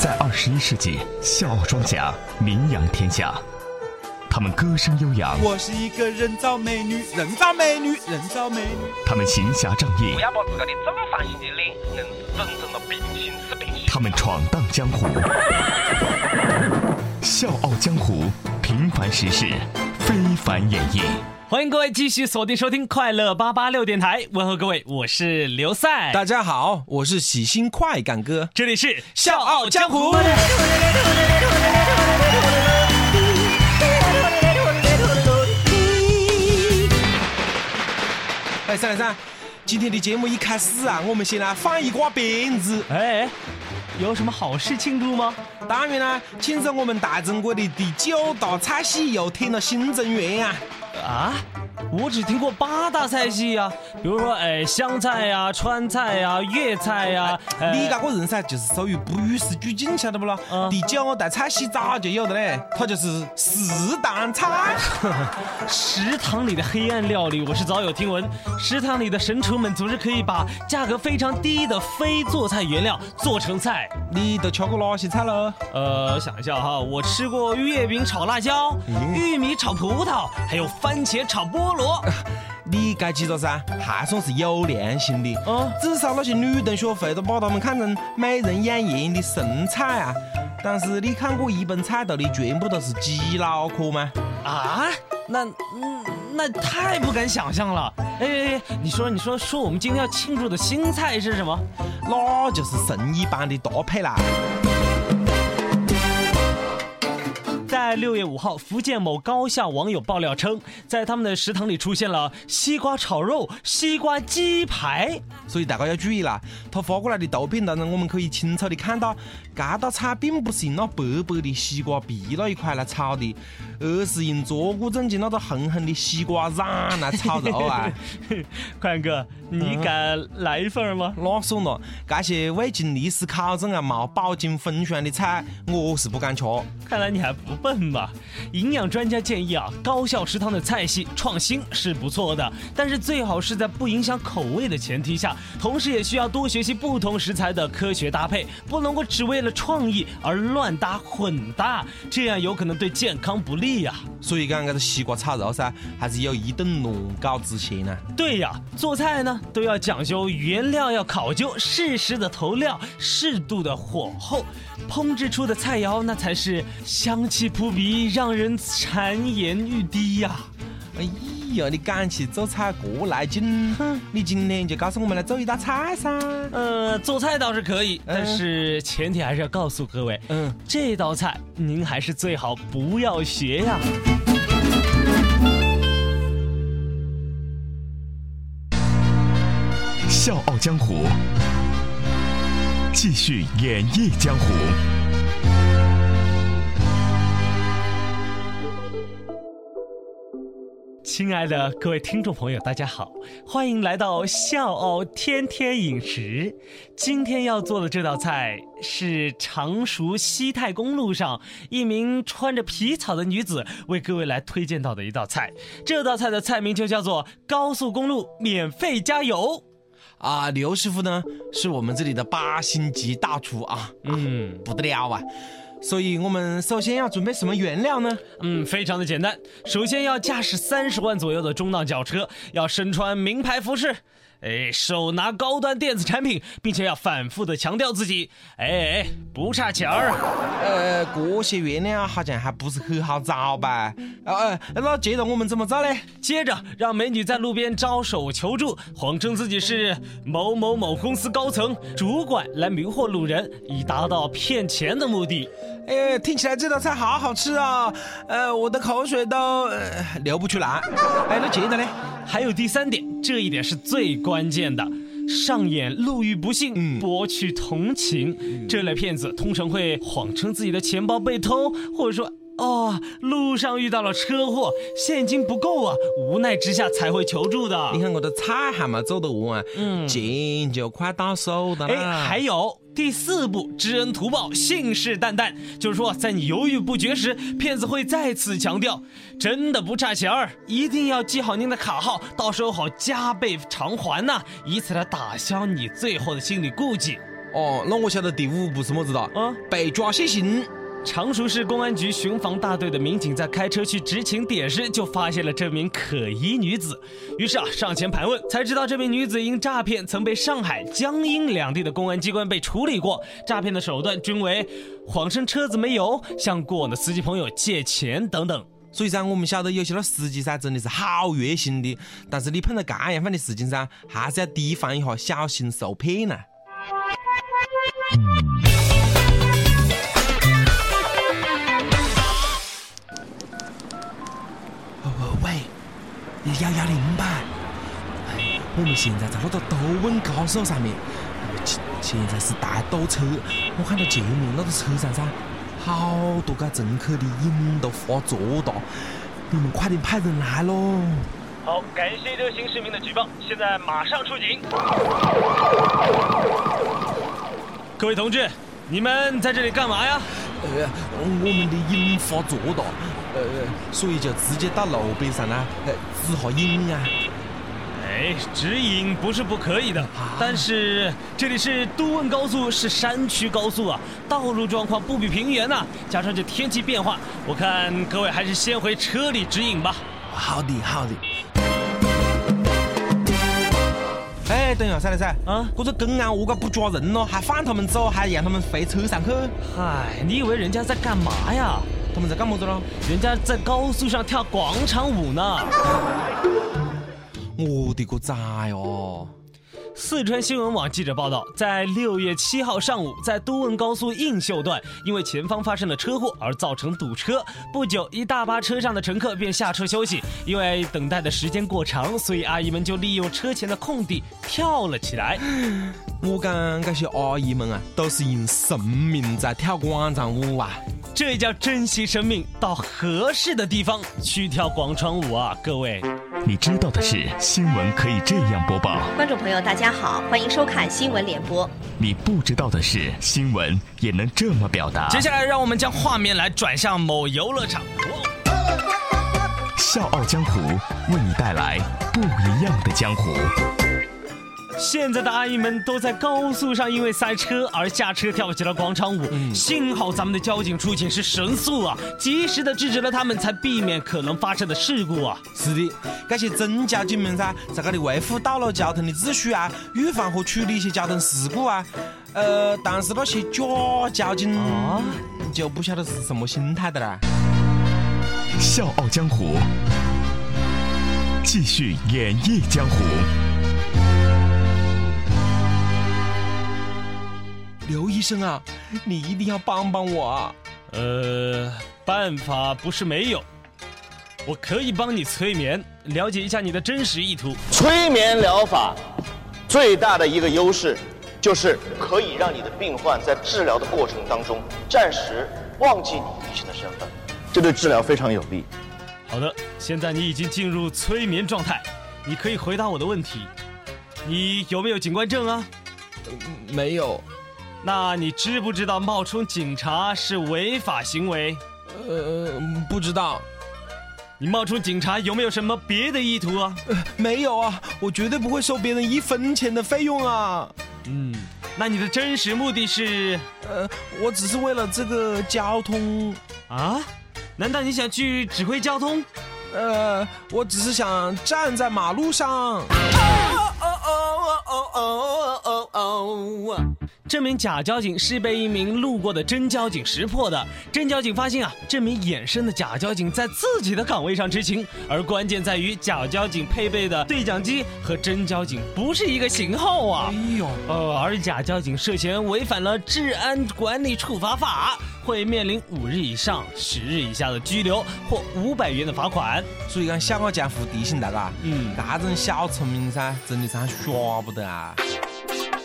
在二十一世纪，笑傲庄家名扬天下。他们歌声悠扬，我是一个人造美女，人造美女，人造美女。他们行侠仗义不，要把自个的正方形的脸硬是整成了平行四平行。他们闯荡江湖。笑傲江湖，平凡实事，非凡演绎。欢迎各位继续锁定收听快乐八八六电台，问候各位，我是刘赛，大家好，我是喜新快感哥。这里是笑傲江湖。哎，三来三，今天的节目一开始啊，我们先来放一挂鞭子。哎，有什么好事庆祝吗？当然啦，庆祝我们大中国的第九大菜系又添了新成员啊！啊，我只听过八大菜系呀、比如说哎湘菜呀、川菜呀、粤菜呀。哎你这个人噻，就是属于不与时俱进，晓得不咯？嗯第九大菜系早就有的嘞，它就是四淡菜。食堂里的黑暗料理，我是早有听闻。食堂里的神厨们总是可以把价格非常低的非做菜原料做成菜。你都吃过哪些菜喽？呃，想一下哈，我吃过月饼炒辣椒、玉米炒葡萄，还有番茄炒菠萝。你该记着噻，还算是有良心的。嗯至少那些女同学会都把他们看成美人养颜的神菜啊。但是你看过一本菜单里全部都是鸡脑壳吗？啊，那嗯，那太不敢想象了。哎哎哎，你说你说说，我们今天要庆祝的新菜是什么？那就是神一般的搭配啦。在六月五号，福建某高校网友爆料称，在他们的食堂里出现了西瓜炒肉、西瓜鸡排。所以大家要注意啦，他发过来的图片当中，我们可以清楚的看到，这道菜并不是用那白白的西瓜皮那一块来炒的，而是用坐骨正经那个红红的西瓜瓤来炒肉啊。宽哥，你敢来一份吗？那算了，这些未经历史考证啊、没饱经风霜的菜，我是不敢吃。看来你还不笨嘛！营养专家建议啊，高校食堂的菜系创新是不错的，但是最好是在不影响口味的前提下，同时也需要多学习不同食材的科学搭配，不能够只为了创意而乱搭混搭，这样有可能对健康不利呀、所以讲，这个西瓜炒肉噻，还是有一定难搞之嫌呢。对呀，做菜呢都要讲究原料要考究，适时的投料，适度的火候，烹制出的菜肴那才是香气扑鼻，让人馋涎欲滴呀。哎呀，你赶起做菜过来劲，你今天就告诉我们来做一道菜噻。呃，做菜倒是可以，但是前提还是要告诉各位，嗯，这道菜您还是最好不要学呀。笑傲江湖，继续演绎江湖。亲爱的各位听众朋友，大家好，欢迎来到笑傲天天饮食。今天要做的这道菜是常熟西太公路上一名穿着皮草的女子为各位来推荐到的一道菜。这道菜的菜名就叫做高速公路免费加油。啊，刘师傅呢是我们这里的八星级大厨啊，嗯不得了啊。所以我们首先要准备什么原料呢？嗯，非常的简单。首先要驾驶三十万左右的中档轿车，要身穿名牌服饰，哎，手拿高端电子产品，并且要反复的强调自己，哎哎，不差钱儿。呃，这些原料好像还不是很好找吧？呃，那接着我们怎么找呢？接着让美女在路边招手求助，谎称自己是某某某公司高层主管，来迷惑路人，以达到骗钱的目的。哎，听起来这道菜好好吃啊！呃，我的口水都、呃、流不出来。哎，那接着呢？还有第三点，这一点是最关键的。上演路遇不幸，嗯博取同情。这类骗子通常会谎称自己的钱包被偷，或者说哦路上遇到了车祸，现金不够啊，无奈之下才会求助的你。看我的菜还没做得完，嗯钱就快到手的了。哎，还有第四步，知恩图报，信誓旦旦，就是说，在你犹豫不决时，骗子会再次强调，真的不差钱儿，一定要记好您的卡号，到时候好加倍偿还呐、以此来打消你最后的心理顾忌。哦，那我晓得第五步是么子了？啊被抓写信。常熟市公安局巡防大队的民警在开车去执勤点时，就发现了这名可疑女子。于是啊，上前盘问，才知道这名女子因诈骗曾被上海、江阴两地的公安机关被处理过。诈骗的手段均为谎称车子没油，向过往的司机朋友借钱等等。所以噻，我们晓得有些那司机噻，真的是好热心的。但是你碰到这样范的事情噻，还是要提防一下，小心受骗呐。哦我们现在在那个斗稳高速上面，现现在是大堵车。我看到前面那个车上噻，好多个乘客的瘾都发作哒，你们快点派人来喽！好，感谢热心市民的举报，现在马上出警。各位同志，你们在这里干嘛呀？呃，我们的瘾发作了，呃，所以就直接到路边上呢，呃，止下瘾啊。哎，指引不是不可以的，但是这里是都汶高速，是山区高速啊，道路状况不比平原呐、加上这天气变化，我看各位还是先回车里指引吧。好的，好的。哎，等一下，噻嘞噻，啊这个公安何个不抓人咯，还放他们走，还让他们回车上去？嗨，你以为人家在干嘛呀？他们在干么子咯？人家在高速上跳广场舞呢。我的个崽哟！四川新闻网记者报道，在六月七号上午，在都汶高速映秀段，因为前方发生了车祸而造成堵车。不久，一大巴车上的乘客便下车休息，因为等待的时间过长，所以阿姨们就利用车前的空地跳了起来。我讲这些阿姨们啊，都是用生命在跳广场舞啊！这叫珍惜生命，到合适的地方去跳广场舞啊！各位，你知道的是，新闻可以这样播报；观众朋友，大家好，欢迎收看新闻联播。你不知道的是，新闻也能这么表达。接下来让我们将画面来转向某游乐场。笑傲江湖为你带来不一样的江湖。现在的阿姨们都在高速上因为塞车而下车跳起了广场舞。幸好咱们的交警出警是神速啊，及时的制止了他们，才避免可能发生的事故啊。是的，这些真交警们噻，在这里维护道路交通的秩序啊，预防和处理一些交通事故啊。呃，但是那些假交警啊就不晓得是什么心态的啦。笑傲江湖，继续演绎江湖。刘医生啊，你一定要帮帮我啊！呃，办法不是没有，我可以帮你催眠，了解一下你的真实意图。催眠疗法最大的一个优势，就是可以让你的病患在治疗的过程当中暂时忘记你医生的身份，这对治疗非常有利。好的，现在你已经进入催眠状态，你可以回答我的问题。你有没有警官证啊？没有，那你知不知道冒充警察是违法行为？呃，不知道，你冒充警察有没有什么别的意图啊？没有啊，我绝对不会收别人一分钱的费用啊！嗯，那你的真实目的是呃，我只是为了这个交通，啊？难道你想去指挥交通？呃，我只是想站在马路上。这名假交警是被一名路过的真交警识破的。真交警发现啊，这名衍生的假交警在自己的岗位上执勤，而关键在于假交警配备的对讲机和真交警不是一个型号啊。哎呦，呃，而假交警涉嫌违反了治安管理处罚法，会面临五日以上十日以下的拘留或五百元的罚款。所以讲，笑傲江湖提醒大家，嗯这种小聪明噻，真的是耍不得啊！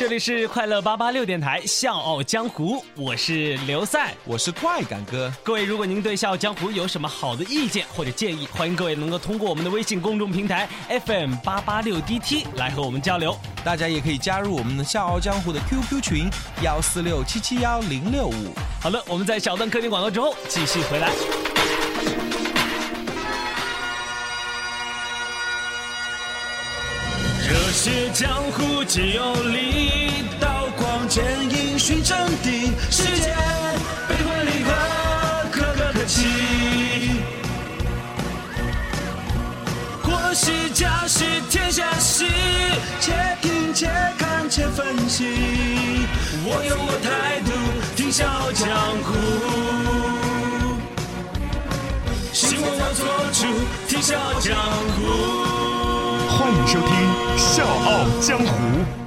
这里是快乐八八六电台《笑傲江湖》，我是刘赛。我是快感哥，各位，如果您对《笑傲江湖》有什么好的意见或者建议，欢迎各位能够通过我们的微信公众平台 FM 八八六 DT 来和我们交流。大家也可以加入我们的笑傲江湖的 QQ 群幺四六七七幺零六五。好了，我们在小段客厅广告之后继续回来。热血江湖皆有理，刀光剑影寻真谛，世间悲欢离合，可歌可泣。国事家事天下事，且听且看且分析。我有我态度，听笑傲江湖。新闻我做主，听笑傲江湖。笑傲江湖。